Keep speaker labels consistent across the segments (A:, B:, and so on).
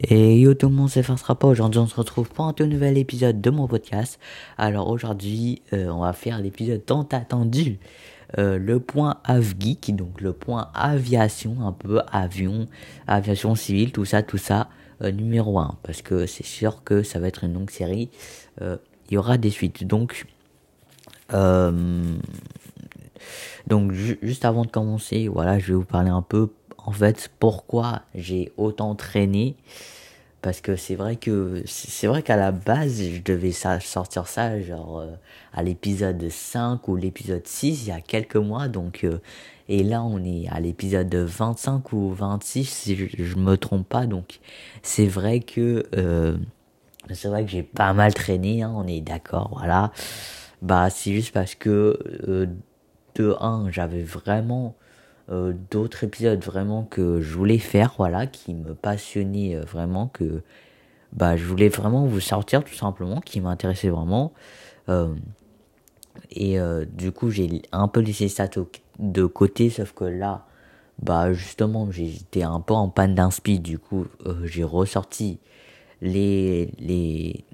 A: Et yo tout le monde, c'est pas. Aujourd'hui, on se retrouve pour un tout nouvel épisode de mon podcast. Alors aujourd'hui, euh, on va faire l'épisode tant attendu. Euh, le point AvGeek, donc le point aviation, un peu avion, aviation civile, tout ça, tout ça, euh, numéro 1. Parce que c'est sûr que ça va être une longue série. Il y aura des suites. Donc, donc juste avant de commencer, voilà, je vais vous parler un peu en fait pourquoi j'ai autant traîné? Parce que c'est vrai que c'est vrai qu'à la base je devais sortir ça genre euh, à l'épisode 5 ou l'épisode 6 il y a quelques mois donc euh, et là on est à l'épisode 25 ou 26 si je, me trompe pas donc c'est vrai que euh, c'est vrai que j'ai pas mal traîné hein, on est d'accord voilà. Bah c'est juste parce que de 1 j'avais vraiment euh, d'autres épisodes vraiment que je voulais faire, voilà, qui me passionnaient euh, vraiment, que bah, je voulais vraiment vous sortir tout simplement, qui m'intéressait vraiment. Euh, et du coup, j'ai un peu laissé ça de côté, sauf que là, bah justement, j'étais un peu en panne d'inspi, du coup, j'ai ressorti les, les,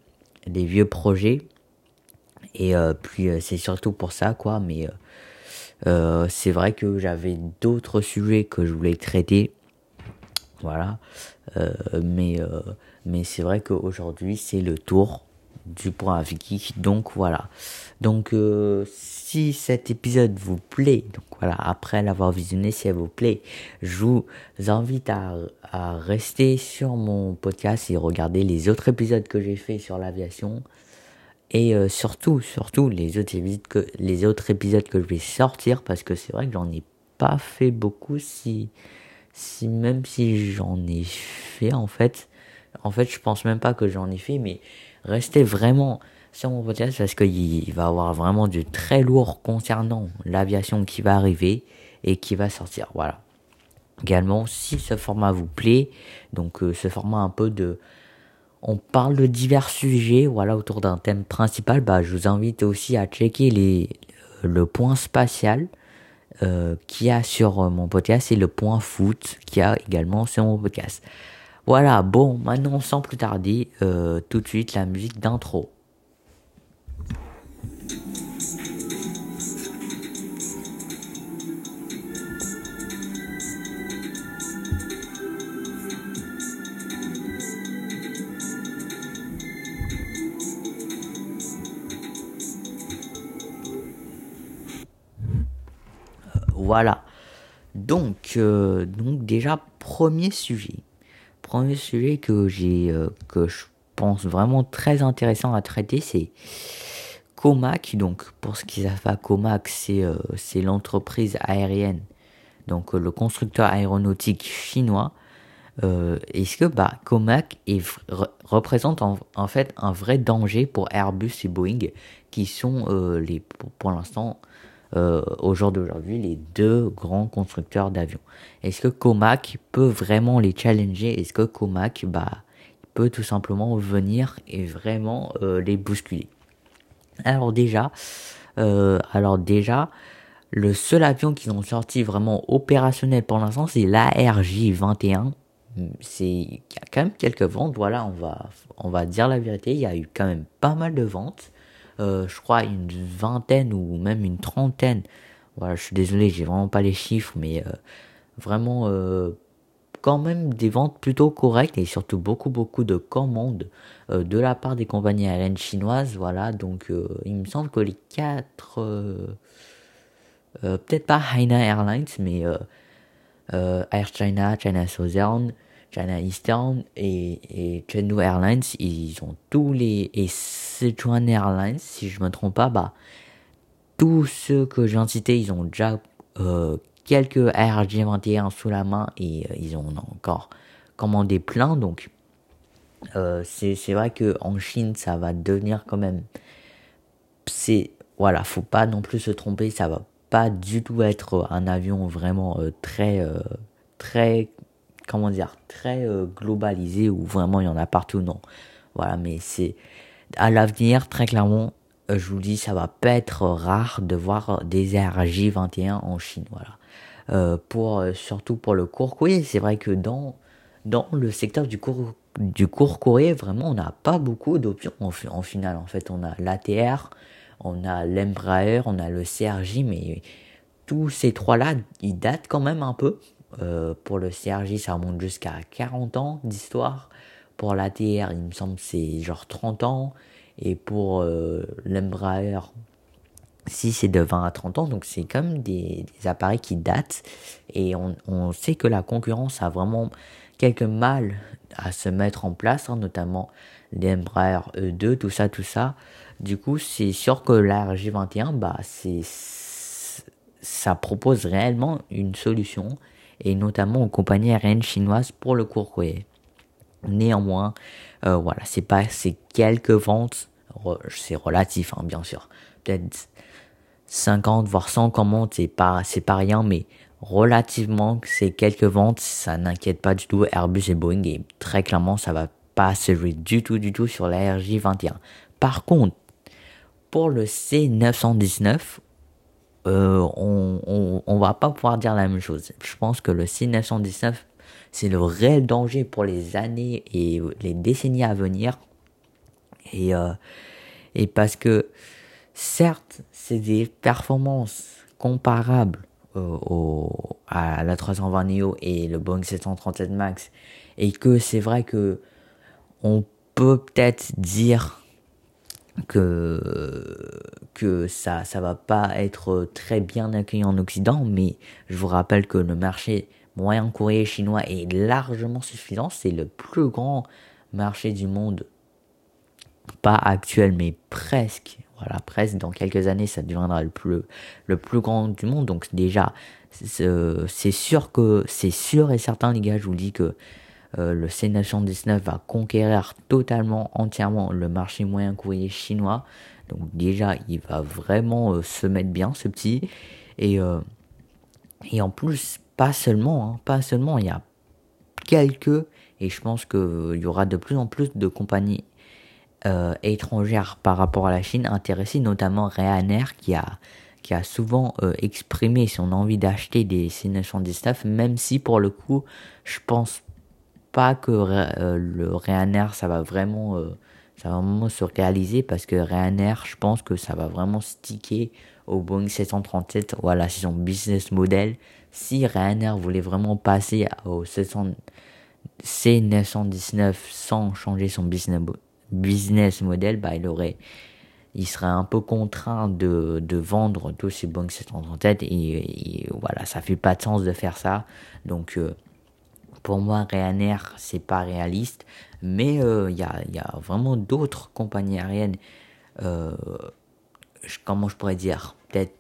A: les vieux projets. Et puis, c'est surtout pour ça, quoi, mais euh, c'est vrai que j'avais d'autres sujets que je voulais traiter. Voilà. Euh, mais euh, mais c'est vrai qu'aujourd'hui, c'est le tour du point Vicky. Donc voilà. Donc si cet épisode vous plaît, donc voilà, après l'avoir visionné, si elle vous plaît, je vous invite à, à rester sur mon podcast et regarder les autres épisodes que j'ai fait sur l'aviation. Et euh, surtout, surtout les autres, épisodes que, les autres épisodes que je vais sortir, parce que c'est vrai que j'en ai pas fait beaucoup, si, si même si j'en ai fait en fait, en fait je pense même pas que j'en ai fait, mais restez vraiment sur mon podcast parce qu'il va y avoir vraiment du très lourd concernant l'aviation qui va arriver et qui va sortir. Voilà. Également, si ce format vous plaît, donc euh, ce format un peu de on parle de divers sujets, voilà, autour d'un thème principal. Bah, je vous invite aussi à checker le point spatial euh, qu'il a sur euh, mon podcast et le point foot qu'il y a également sur mon podcast. Voilà, bon, maintenant sans plus tarder, euh, tout de suite la musique d'intro. Voilà. Donc, euh, donc déjà, premier sujet. Premier sujet que j'ai, euh, que je pense vraiment très intéressant à traiter, c'est Comac. Donc, pour ce qui savent Comac, c'est euh, c'est l'entreprise aérienne, donc le constructeur aéronautique chinois. Est-ce que bah, Comac représente en, fait un vrai danger pour Airbus et Boeing, qui sont les, pour l'instant euh, les deux grands constructeurs d'avions. Est-ce que Comac peut vraiment les challenger? Est-ce que Comac bah, peut tout simplement venir et vraiment euh, les bousculer? Alors déjà, euh, alors déjà, le seul avion qu'ils ont sorti vraiment opérationnel pour l'instant, c'est l'ARJ 21. C'est y a quand même quelques ventes. Voilà, on va on va dire la vérité. Il y a eu quand même pas mal de ventes. Euh, je crois, une vingtaine ou même une trentaine. Voilà, je suis désolé, j'ai vraiment pas les chiffres, mais euh, vraiment euh, quand même des ventes plutôt correctes et surtout beaucoup beaucoup de commandes de la part des compagnies aériennes chinoises. Voilà, donc il me semble que les quatre, peut-être pas Hainan Airlines, mais Air China, China Southern, China Eastern et, et Chengdu Airlines, ils ont tous les et Sichuan Airlines, si je me trompe pas, bah tous ceux que j'ai cités, ils ont déjà euh, quelques ARJ21 sous la main et euh, ils ont encore commandé plein, donc euh, c'est vrai que en Chine, ça va devenir quand même, c'est voilà, faut pas non plus se tromper, ça va pas du tout être un avion vraiment très très comment dire, très euh, globalisé où vraiment il y en a partout, non. Voilà, mais c'est à l'avenir, très clairement, euh, je vous dis, ça va pas être rare de voir des RJ21 en Chine, voilà. Euh, pour surtout pour le court oui c'est vrai que dans dans le secteur du court, du court courrier, vraiment, on n'a pas beaucoup d'options en, en finale. En fait, on a l'ATR, on a l'Embraer, on a le CRJ, mais tous ces trois-là, ils datent quand même un peu. Euh, pour le CRJ, ça remonte jusqu'à 40 ans d'histoire. Pour l'ATR, il me semble c'est genre 30 ans. Et pour euh, l'Embraer, si c'est de 20 à 30 ans, donc c'est comme des, des, appareils qui datent. Et on, sait que la concurrence a vraiment quelques mal à se mettre en place, hein, notamment l'Embraer E2, tout ça, tout ça. Du coup, c'est sûr que la RJ21, bah, ça propose réellement une solution, et notamment aux compagnies aériennes chinoises pour le court courrier. Néanmoins, euh, voilà, c'est pas, c'est quelques ventes, c'est relatif, hein, bien sûr. Peut-être 50 voire 100 commandes, c'est pas, c'est pas rien, mais relativement, c'est quelques ventes, ça n'inquiète pas du tout Airbus et Boeing, et très clairement, ça va pas se jouer du tout, du tout sur la RJ21. Par contre, pour le C919, euh, on, on, va pas pouvoir dire la même chose. Je pense que le C919, c'est le réel danger pour les années et les décennies à venir. Et, euh, et parce que, certes, c'est des performances comparables euh, au, à la 320 Neo et le Boeing 737 Max. Et que c'est vrai que on peut peut-être dire que que ça ça va pas être très bien accueilli en Occident mais je vous rappelle que le marché moyen courrier chinois est largement suffisant. C'est le plus grand marché du monde. Pas actuel mais presque. Voilà presque. Dans quelques années ça deviendra le plus le plus grand du monde. Donc déjà c'est sûr que c'est sûr et certain les gars je vous dis que euh, le C919 va conquérir totalement, entièrement le marché moyen courrier chinois. Donc déjà, il va vraiment euh, se mettre bien, ce petit. Et, euh, en plus, pas seulement, hein, pas seulement, il y a quelques, et je pense qu'il y aura de plus en plus de compagnies étrangères par rapport à la Chine intéressées, notamment Ryanair qui a qui a souvent exprimé son envie d'acheter des C919, même si pour le coup, je pense pas que euh, le Ryanair ça va vraiment euh, ça va vraiment se réaliser parce que Ryanair je pense que ça va vraiment sticker au Boeing 737 voilà c'est son business model. Si Ryanair voulait vraiment passer au 700 C919 sans changer son business model bah il aurait il serait un peu contraint de, vendre tous ces Boeing 737 et, et, voilà ça fait pas de sens de faire ça. Donc euh, pour moi, Ryanair, c'est pas réaliste, mais il euh, y, a, y, a, vraiment d'autres compagnies aériennes, euh, comment je pourrais dire, peut-être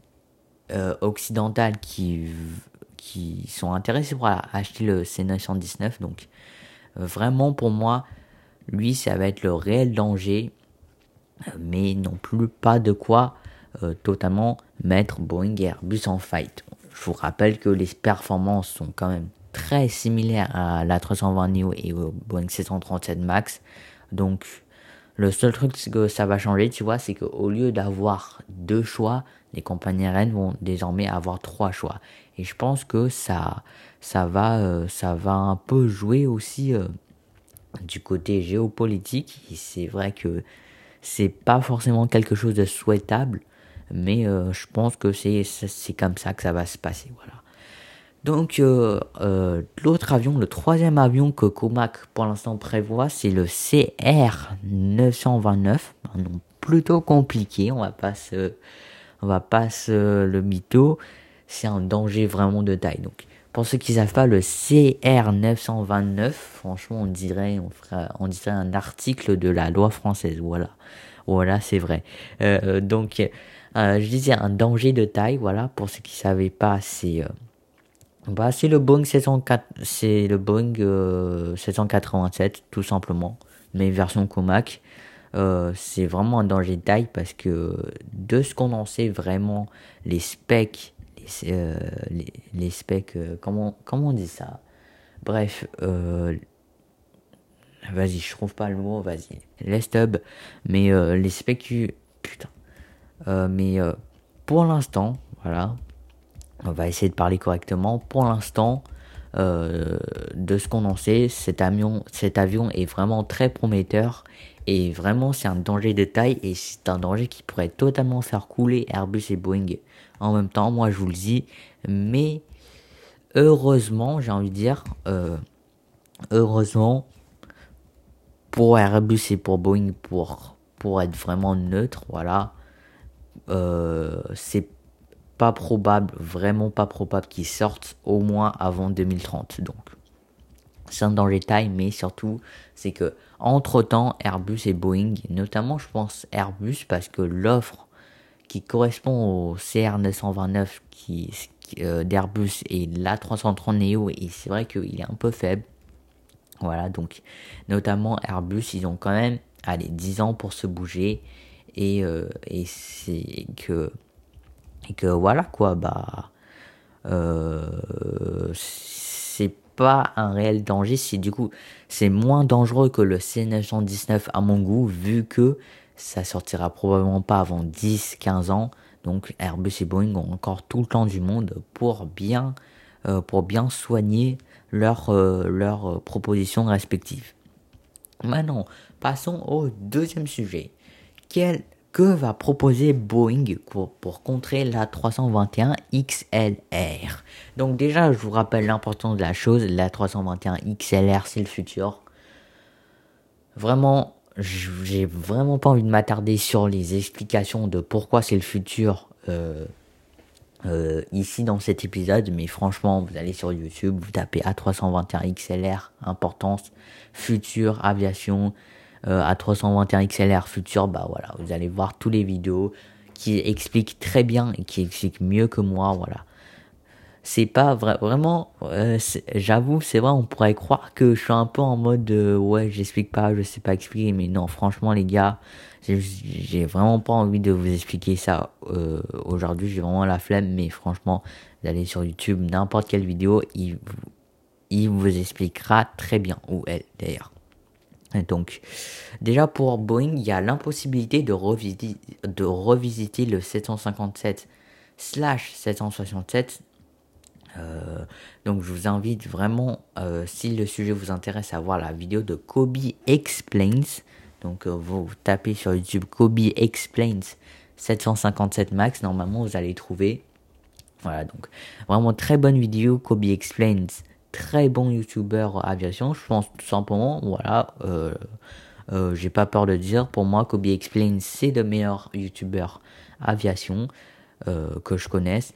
A: euh, occidentales qui, qui sont intéressées pour acheter le C919. Donc, vraiment pour moi, lui, ça va être le réel danger, mais non plus pas de quoi totalement mettre Boeing Airbus en fight. Je vous rappelle que les performances sont quand même très similaire à la 320 Neo et au Boeing 737 Max. Donc, le seul truc que ça va changer, tu vois, c'est qu'au lieu d'avoir deux choix, les compagnies aériennes vont désormais avoir trois choix. Et je pense que ça, ça va, euh, ça va un peu jouer aussi euh, du côté géopolitique. C'est vrai que c'est pas forcément quelque chose de souhaitable, mais euh, je pense que c'est, c'est comme ça que ça va se passer. Voilà. Donc euh, euh, l'autre avion, le troisième avion que Comac pour l'instant prévoit, c'est le CR 929, un nom plutôt compliqué, on va pas se, on va pas se le mytho, c'est un danger vraiment de taille. Donc pour ceux qui savent pas, le CR 929, franchement on dirait, on ferait, on dirait un article de la loi française, voilà, voilà c'est vrai. Euh, donc je disais un danger de taille, voilà. Pour ceux qui savaient pas, c'est bah, c'est le Boeing 704, c'est le Boeing 787 euh, tout simplement, mais version Comac. Euh, c'est vraiment un danger de taille parce que de ce qu'on en sait vraiment, les specs, les, euh, les, specs, comment, comment on dit ça? Bref, vas-y, je trouve pas le mot, vas-y, les stubs, mais les specs, putain. mais pour l'instant, voilà, on va essayer de parler correctement. Pour l'instant, de ce qu'on en sait, cet avion, est vraiment très prometteur et vraiment c'est un danger de taille et c'est un danger qui pourrait totalement faire couler Airbus et Boeing en même temps. Moi je vous le dis, mais heureusement, j'ai envie de dire, heureusement pour Airbus et pour Boeing pour pour être vraiment neutre, voilà, euh, c'est pas probable, vraiment pas probable qu'ils sortent au moins avant 2030. Donc, c'est dans les tailles, mais surtout, c'est que entre temps, Airbus et Boeing, notamment, je pense Airbus, parce que l'offre qui correspond au CR929 qui, euh, d'Airbus et l'A330 Neo, et c'est vrai qu'il est un peu faible. Voilà, donc, notamment Airbus, ils ont quand même allez, 10 ans pour se bouger. Et, euh, et c'est que, que voilà quoi, bah, euh, c'est pas un réel danger. Si du coup, c'est moins dangereux que le C919 à mon goût, vu que ça sortira probablement pas avant 10-15 ans. Donc Airbus et Boeing ont encore tout le temps du monde pour bien, euh, pour bien soigner leurs leur propositions respectives. Maintenant, Passons au deuxième sujet. Quel, que va proposer Boeing pour, contrer la 321 XLR Donc déjà, je vous rappelle l'importance de la chose. La 321 XLR, c'est le futur. Vraiment, j'ai vraiment pas envie de m'attarder sur les explications de pourquoi c'est le futur. Euh, euh, ici dans cet épisode, mais franchement, vous allez sur YouTube, vous tapez A321 XLR, importance, futur, aviation, euh, à 321 XLR futur, bah voilà, vous allez voir tous les vidéos qui expliquent très bien et qui expliquent mieux que moi, voilà. C'est pas vrai, vraiment, euh, j'avoue, c'est vrai, on pourrait croire que je suis un peu en mode ouais, j'explique pas, je sais pas expliquer, mais non, franchement, les gars, j'ai vraiment pas envie de vous expliquer ça euh, aujourd'hui, j'ai vraiment la flemme, mais franchement, vous allez sur YouTube, n'importe quelle vidéo, il, il vous expliquera très bien, ou elle d'ailleurs. Donc, déjà pour Boeing, il y a l'impossibilité de revisiter, le 757 767. Euh, donc, je vous invite vraiment, euh, si le sujet vous intéresse, à voir la vidéo de Kobe Explains. Donc, euh, vous tapez sur YouTube Kobe Explains 757 Max. Normalement, vous allez trouver. Voilà, donc vraiment très bonne vidéo. Kobe Explains très bon youtubeur aviation. Je pense tout simplement, voilà, euh, euh, j'ai pas peur de dire, pour moi, Kobe Explain, c'est le meilleur youtubeur aviation euh, que je connaisse.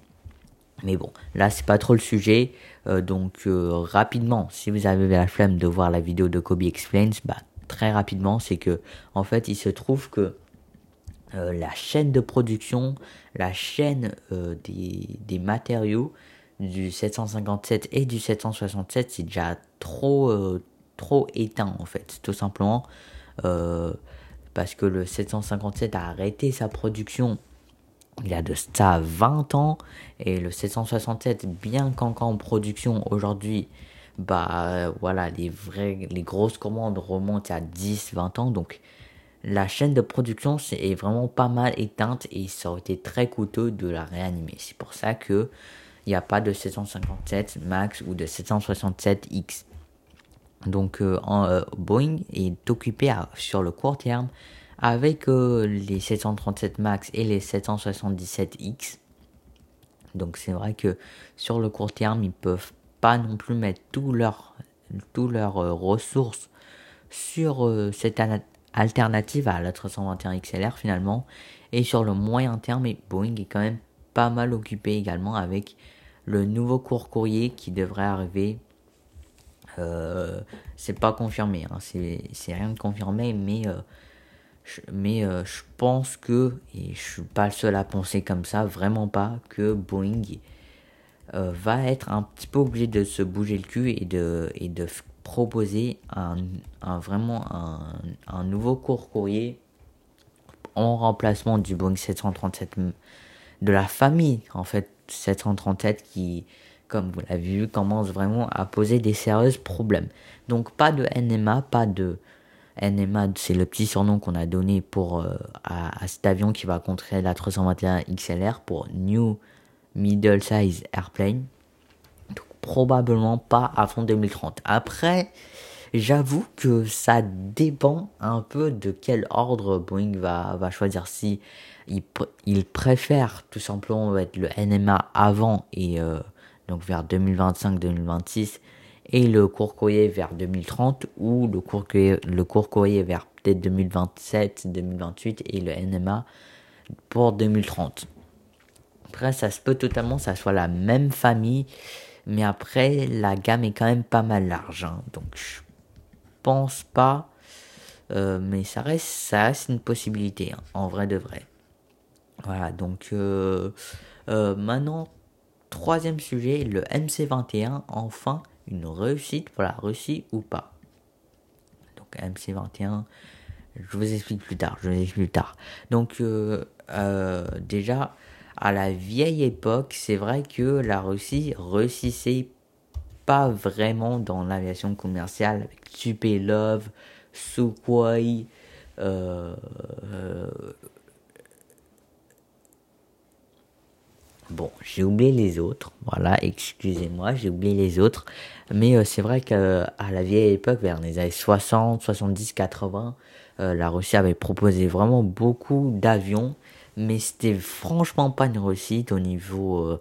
A: Mais bon, là, c'est pas trop le sujet. donc, rapidement, si vous avez la flemme de voir la vidéo de Kobe Explains, bah, très rapidement, c'est que, en fait, il se trouve que la chaîne de production, la chaîne des, des matériaux, du 757 et du 767, c'est déjà trop, euh, trop éteint en fait, tout simplement. Euh, parce que le 757 a arrêté sa production il y a de ça 20 ans et le 767 bien qu'encore en production aujourd'hui bah voilà les les grosses commandes remontent à 10 20 ans donc la chaîne de production est vraiment pas mal éteinte et ça aurait été très coûteux de la réanimer c'est pour ça que il n'y a pas de 757 Max ou de 767X. Donc euh, en, euh, Boeing est occupé sur le court terme avec euh, les 737 Max et les 777X. Donc c'est vrai que sur le court terme, ils peuvent pas non plus mettre tous leurs tous leurs ressources sur cette alternative à la 321 XLR finalement. Et sur le moyen terme, Boeing est quand même pas mal occupé également avec le nouveau cours courrier qui devrait arriver. Euh, c'est pas confirmé, hein, c'est rien de confirmé, mais, euh, je, mais euh, je pense que, et je suis pas le seul à penser comme ça, vraiment pas, que Boeing va être un petit peu obligé de se bouger le cul et de, proposer un, vraiment un, un, nouveau cours courrier en remplacement du Boeing 737 de la famille en fait 737 qui, comme vous l'avez vu, commence vraiment à poser des sérieux problèmes. Donc pas de NMA, pas de NMA, c'est le petit surnom qu'on a donné pour euh, à, cet avion qui va contrer la 321 XLR pour New Middle Size Airplane. Donc probablement pas avant 2030. Après, j'avoue que ça dépend un peu de quel ordre Boeing va, va choisir. Si il, préfère tout simplement mettre le NMA avant et euh, donc vers 2025-2026 et le court courrier vers 2030 ou le court courrier, le vers peut-être 2027-2028 et le NMA pour 2030. Après, ça se peut totalement, ça soit la même famille, mais après, la gamme est quand même pas mal large. Hein. donc, pense pas, euh, mais ça reste, ça reste une possibilité, hein, en vrai de vrai. Voilà, donc euh, euh, maintenant, troisième sujet, le MC21, enfin, une réussite pour la Russie ou pas Donc, MC21, je vous explique plus tard, je vous explique plus tard. Donc, déjà, à la vieille époque, c'est vrai que la Russie réussissait pas vraiment dans l'aviation commerciale avec Tupelov, Sukhoi, euh, euh, Bon, j'ai oublié les autres, voilà, excusez-moi, j'ai oublié les autres, mais euh, c'est vrai qu'à la vieille époque, vers les années 60, 70, 80, la Russie avait proposé vraiment beaucoup d'avions mais c'était franchement pas une réussite au niveau euh,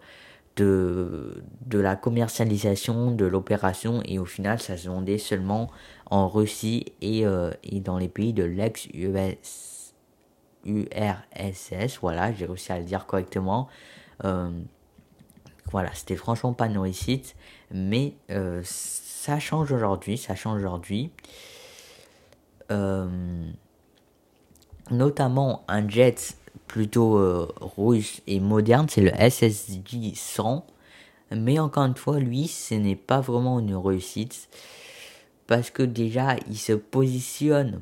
A: de, de la commercialisation de l'opération et au final ça se vendait seulement en Russie et, euh, et dans les pays de l'ex-US URSS, voilà, j'ai réussi à le dire correctement. Euh, voilà, c'était franchement pas une réussite, mais ça change aujourd'hui, ça change aujourd'hui. notamment un jet plutôt euh, et moderne, c'est le SSJ 100. Mais encore une fois, lui, ce n'est pas vraiment une réussite. Parce que déjà, il se positionne.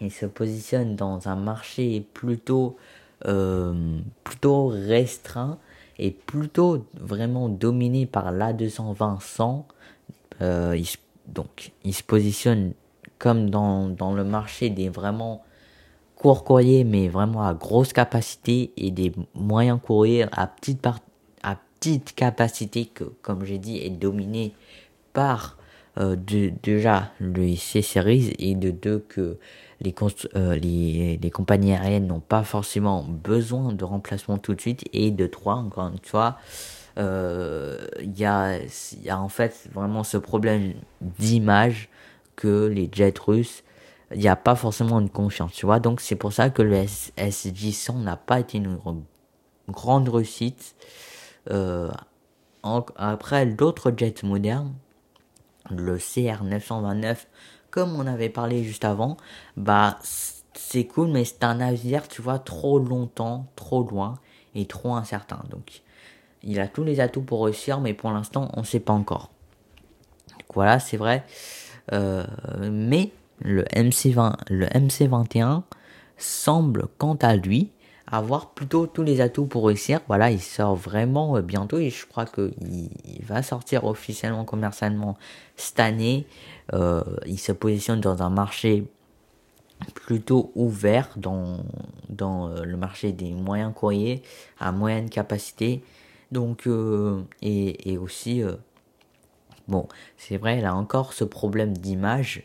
A: Il se positionne dans un marché plutôt, euh, plutôt restreint et plutôt vraiment dominé par l'A220 euh, donc, il se positionne comme dans, dans le marché des vraiment courrier, mais vraiment à grosse capacité, et des moyens courriers à petite, à petite capacité, que, comme j'ai dit, est dominé par euh, de, déjà le C-Series, et de deux que les, euh, les, les, compagnies aériennes n'ont pas forcément besoin de remplacement tout de suite, et de trois, encore une fois, euh, il y, a, y a en fait vraiment ce problème d'image que les jets russes il n'y a pas forcément une confiance, tu vois. Donc c'est pour ça que le SJ100 n'a pas été une grande réussite. Euh, après d'autres jets modernes, le CR929, comme on avait parlé juste avant, bah c'est cool, mais c'est un navire, tu vois, trop longtemps, trop loin et trop incertain. Donc il a tous les atouts pour réussir, mais pour l'instant on ne sait pas encore. Voilà, c'est vrai. Euh, mais le MC20, le MC21 semble quant à lui avoir plutôt tous les atouts pour réussir. Voilà, il sort vraiment euh, bientôt et je crois qu'il va sortir officiellement commercialement cette année. Euh, il se positionne dans un marché plutôt ouvert dans, dans euh, le marché des moyens courriers à moyenne capacité. Donc, et, et aussi, bon, c'est vrai, il a encore ce problème d'image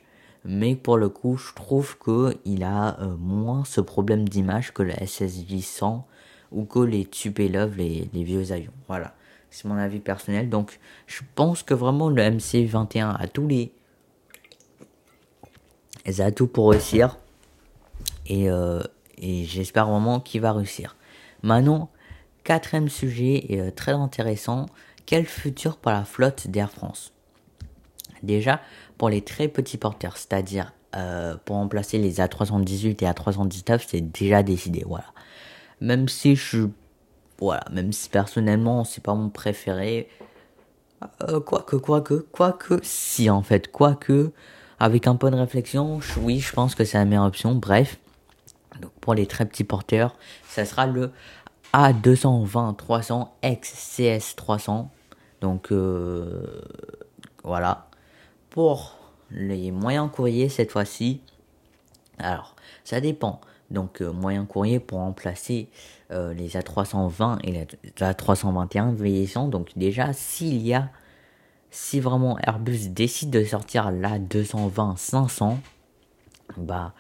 A: mais pour le coup, je trouve qu'il a euh, moins ce problème d'image que le SSJ 100 ou que les Tupelov, les, les vieux avions. Voilà, c'est mon avis personnel. Donc, je pense que vraiment le MC21 a tous les, les atouts pour réussir. Et, euh, et j'espère vraiment qu'il va réussir. Maintenant, quatrième sujet euh, très intéressant. Quel futur pour la flotte d'Air France? Déjà, pour les très petits porteurs, c'est-à-dire euh, pour remplacer les A318 et A319, c'est déjà décidé, voilà. Même si je, voilà, même si personnellement c'est pas mon préféré, euh, quoique, quoique, quoique, si en fait, quoique, avec un peu de réflexion, oui, je pense que c'est la meilleure option. Bref, donc pour les très petits porteurs, ça sera le A220 300 XCS 300. Donc euh, voilà, pour les moyens courriers cette fois-ci, alors ça dépend. Donc euh, moyens courriers pour remplacer euh, les A320 et les A321 vieillissants. Donc déjà s'il y a si vraiment Airbus décide de sortir la 220-500, bah,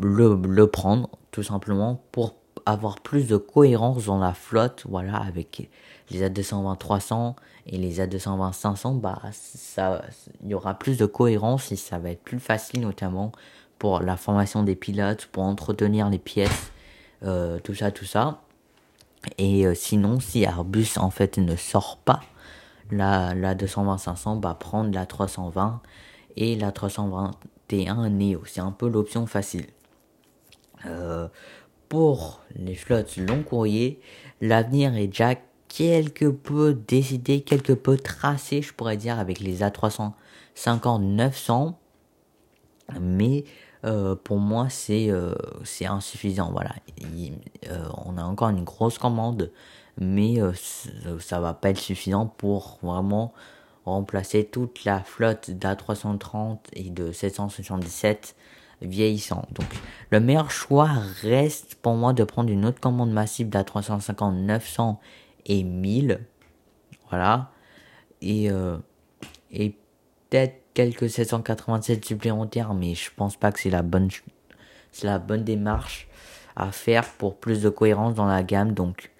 A: le prendre tout simplement pour avoir plus de cohérence dans la flotte, voilà, avec les A220-300 et les A220-500, bah, ça, il y aura plus de cohérence et ça va être plus facile, notamment pour la formation des pilotes, pour entretenir les pièces, euh, tout ça, tout ça. Et euh, sinon, si Airbus en fait ne sort pas la, la 220-500, bah, prendre la 320 et la 321 Neo. C'est un peu l'option facile. Euh, pour les flottes long courrier, l'avenir est déjà quelque peu décidé, quelque peu tracé, je pourrais dire, avec les A350-900. Mais euh, pour moi, c'est euh, insuffisant. Voilà, euh, on a encore une grosse commande, mais ça va pas être suffisant pour vraiment remplacer toute la flotte d'A330 et de 777 vieillissant. Donc le meilleur choix reste pour moi de prendre une autre commande massive d'A350, 900 et 1000. Voilà. Et, euh, et peut-être quelques 787 supplémentaires, mais je pense pas que c'est la bonne, c'est la bonne démarche à faire pour plus de cohérence dans la gamme. Donc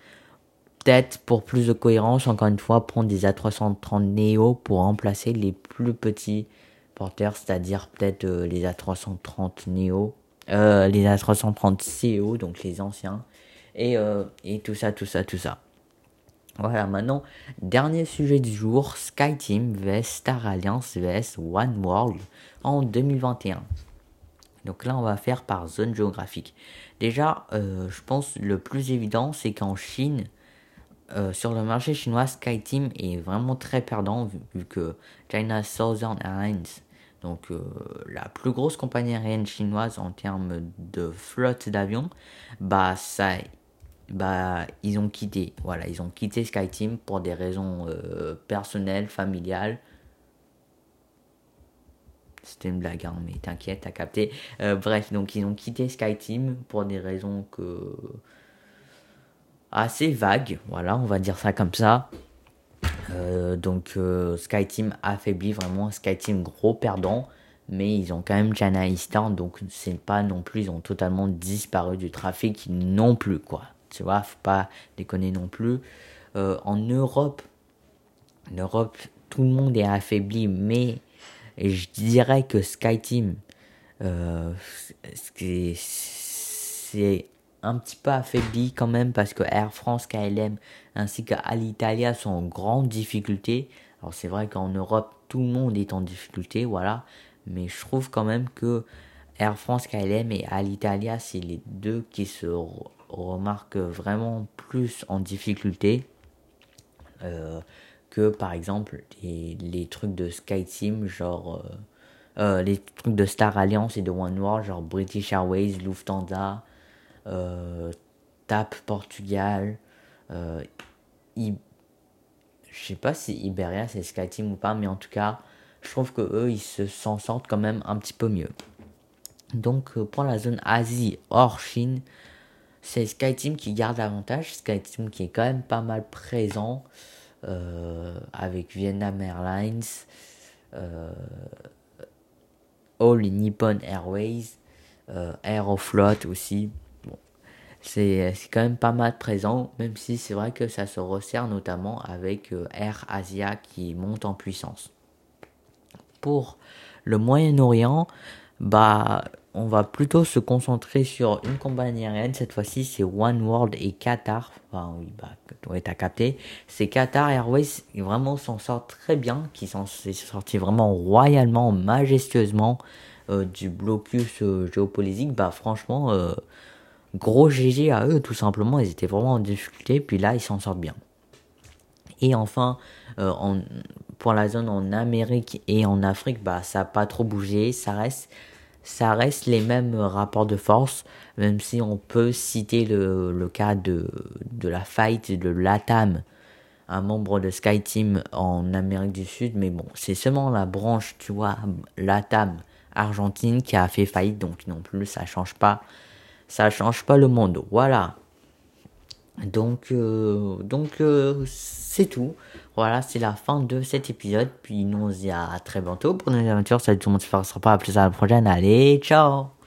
A: peut-être pour plus de cohérence, encore une fois, prendre des A330 Neo pour remplacer les plus petits c'est-à-dire peut-être euh, les A330 Neo, euh, les A330 CO, donc les anciens, et, euh, et tout ça, tout ça, tout ça. Voilà, maintenant, dernier sujet du jour, SkyTeam vs Star Alliance vs One World en 2021. Donc là, on va faire par zone géographique. Déjà, je pense le plus évident, c'est qu'en Chine, sur le marché chinois, SkyTeam est vraiment très perdant vu, vu que China Southern Airlines donc euh, la plus grosse compagnie aérienne chinoise en termes de flotte d'avions, bah ça, bah ils ont quitté, voilà, ils ont quitté SkyTeam pour des raisons euh, personnelles, familiales. C'était une blague, hein, mais t'inquiète, t'as capté. Euh, bref, donc ils ont quitté SkyTeam pour des raisons que assez vagues, voilà, on va dire ça comme ça. Euh, donc euh, SkyTeam affaiblit vraiment, SkyTeam gros perdant, mais ils ont quand même Jana Eastern, donc c'est pas non plus, ils ont totalement disparu du trafic non plus, quoi. Tu vois, faut pas déconner non plus. Euh, en Europe, en Europe, tout le monde est affaibli, mais je dirais que SkyTeam, c'est un petit peu affaibli quand même parce que Air France, KLM ainsi qu'Alitalia sont en grande difficulté. Alors c'est vrai qu'en Europe tout le monde est en difficulté, voilà. Mais je trouve quand même que Air France, KLM et Alitalia c'est les deux qui se remarquent vraiment plus en difficulté euh, que par exemple les, trucs de SkyTeam genre euh, euh, les trucs de Star Alliance et de One World genre British Airways, Lufthansa, euh, TAP Portugal, euh, je sais pas si Iberia c'est SkyTeam ou pas, mais en tout cas, je trouve que eux ils se sortent quand même un petit peu mieux. Donc euh, pour la zone Asie hors Chine, c'est SkyTeam qui garde l'avantage. SkyTeam qui est quand même pas mal présent avec Vietnam Airlines, All Nippon Airways, Aeroflot aussi c'est quand même pas mal présent, même si c'est vrai que ça se resserre notamment avec euh, Air Asia qui monte en puissance. Pour le Moyen-Orient, bah, on va plutôt se concentrer sur une compagnie aérienne. Cette fois-ci, c'est One World et Qatar. Enfin, oui, bah, t'as capté. C'est Qatar Airways qui vraiment s'en sort très bien, qui s'en est sorti vraiment royalement, majestueusement euh, du blocus euh, géopolitique. Bah, franchement, Gros GG à eux, tout simplement. Ils étaient vraiment en difficulté. Puis là, ils s'en sortent bien. Et enfin, euh, pour la zone en Amérique et en Afrique, bah, ça n'a pas trop bougé. Ça reste, les mêmes rapports de force. Même si on peut citer le, cas de, la fight de Latam, un membre de SkyTeam en Amérique du Sud. Mais bon, c'est seulement la branche, tu vois, Latam Argentine qui a fait faillite. Donc non plus, ça change pas ça change pas le monde. Voilà. Donc, euh, donc euh, c'est tout. Voilà, c'est la fin de cet épisode. Puis nous on se dit à très bientôt pour une aventure. Salut tout le monde, j'espère qu'on se reparle plus à la prochaine. Allez, ciao